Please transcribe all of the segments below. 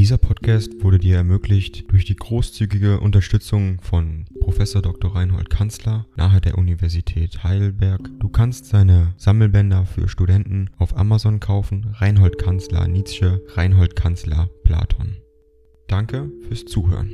Dieser Podcast wurde dir ermöglicht durch die großzügige Unterstützung von Prof. Dr. Reinhold Kanzler nahe der Universität Heidelberg. Du kannst seine Sammelbänder für Studenten auf Amazon kaufen. Reinhold Kanzler Nietzsche, Reinhold Kanzler Platon. Danke fürs Zuhören.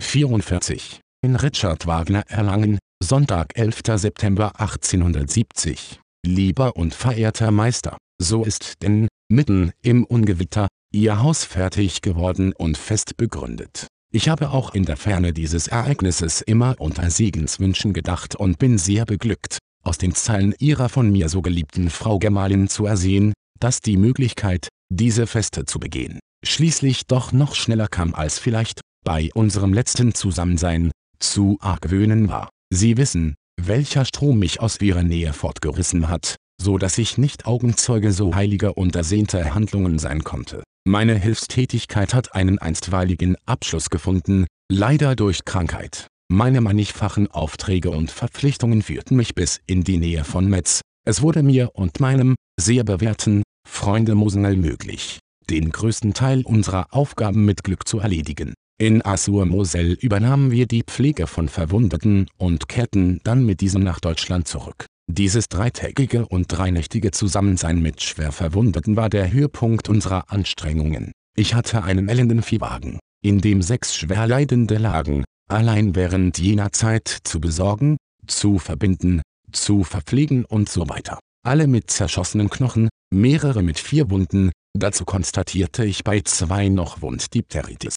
44. In Richard Wagner Erlangen, Sonntag 11. September 1870. Lieber und verehrter Meister, so ist denn, mitten im Ungewitter, ihr Haus fertig geworden und fest begründet. Ich habe auch in der Ferne dieses Ereignisses immer unter Segenswünschen gedacht und bin sehr beglückt, aus den Zeilen ihrer von mir so geliebten Frau Gemahlin zu ersehen, dass die Möglichkeit, diese Feste zu begehen, schließlich doch noch schneller kam als vielleicht, bei unserem letzten Zusammensein, zu argwöhnen war. Sie wissen, welcher Strom mich aus ihrer Nähe fortgerissen hat, so dass ich nicht Augenzeuge so heiliger und ersehnter Handlungen sein konnte. Meine Hilfstätigkeit hat einen einstweiligen Abschluss gefunden, leider durch Krankheit. Meine mannigfachen Aufträge und Verpflichtungen führten mich bis in die Nähe von Metz. Es wurde mir und meinem, sehr bewährten, Freunde Mosengel möglich, den größten Teil unserer Aufgaben mit Glück zu erledigen. In Assur-Moselle übernahmen wir die Pflege von Verwundeten und kehrten dann mit diesem nach Deutschland zurück. Dieses dreitägige und dreinächtige Zusammensein mit schwer Verwundeten war der Höhepunkt unserer Anstrengungen. Ich hatte einen elenden Viehwagen, in dem sechs Schwerleidende lagen, allein während jener Zeit zu besorgen, zu verbinden, zu verpflegen und so weiter. Alle mit zerschossenen Knochen, mehrere mit vier Wunden, dazu konstatierte ich bei zwei noch Wunddipteritis.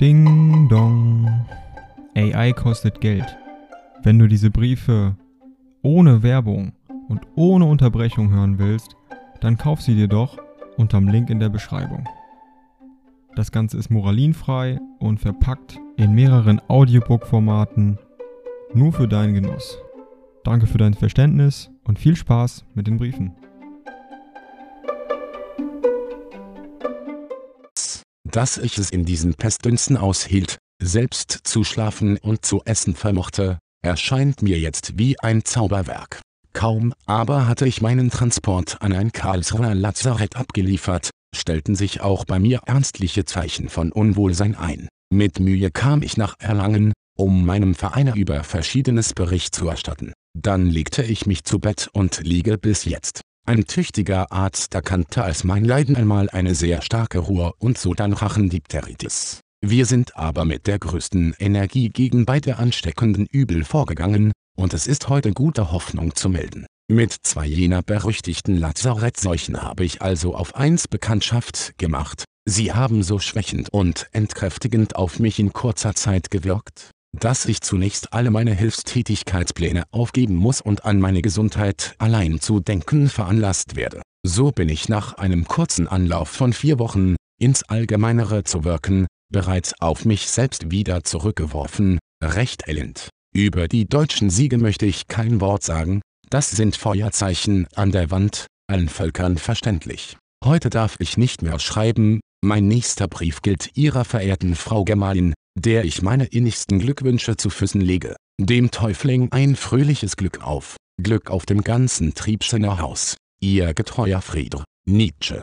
Ding dong. AI kostet Geld. Wenn du diese Briefe ohne Werbung und ohne Unterbrechung hören willst, dann kauf sie dir doch unterm Link in der Beschreibung. Das Ganze ist moralinfrei und verpackt in mehreren Audiobook-Formaten nur für deinen Genuss. Danke für dein Verständnis und viel Spaß mit den Briefen. Dass ich es in diesen Pestdünsten aushielt, selbst zu schlafen und zu essen vermochte, erscheint mir jetzt wie ein Zauberwerk. Kaum aber hatte ich meinen Transport an ein Karlsruher Lazarett abgeliefert, stellten sich auch bei mir ernstliche Zeichen von Unwohlsein ein. Mit Mühe kam ich nach Erlangen, um meinem Vereine über verschiedenes Bericht zu erstatten. Dann legte ich mich zu Bett und liege bis jetzt. Ein tüchtiger Arzt erkannte als mein Leiden einmal eine sehr starke Ruhr- und Sodanrachendipteritis. Wir sind aber mit der größten Energie gegen beide ansteckenden Übel vorgegangen, und es ist heute gute Hoffnung zu melden. Mit zwei jener berüchtigten Lazarettseuchen habe ich also auf eins Bekanntschaft gemacht, sie haben so schwächend und entkräftigend auf mich in kurzer Zeit gewirkt, dass ich zunächst alle meine Hilfstätigkeitspläne aufgeben muss und an meine Gesundheit allein zu denken veranlasst werde. So bin ich nach einem kurzen Anlauf von vier Wochen, ins Allgemeinere zu wirken, bereits auf mich selbst wieder zurückgeworfen, recht elend. Über die deutschen Siege möchte ich kein Wort sagen, das sind Feuerzeichen an der Wand, allen Völkern verständlich. Heute darf ich nicht mehr schreiben, mein nächster Brief gilt Ihrer verehrten Frau Gemahlin, der ich meine innigsten Glückwünsche zu Füßen lege. Dem Täufling ein fröhliches Glück auf, Glück auf dem ganzen Triebschener Haus. Ihr getreuer Friedr, Nietzsche.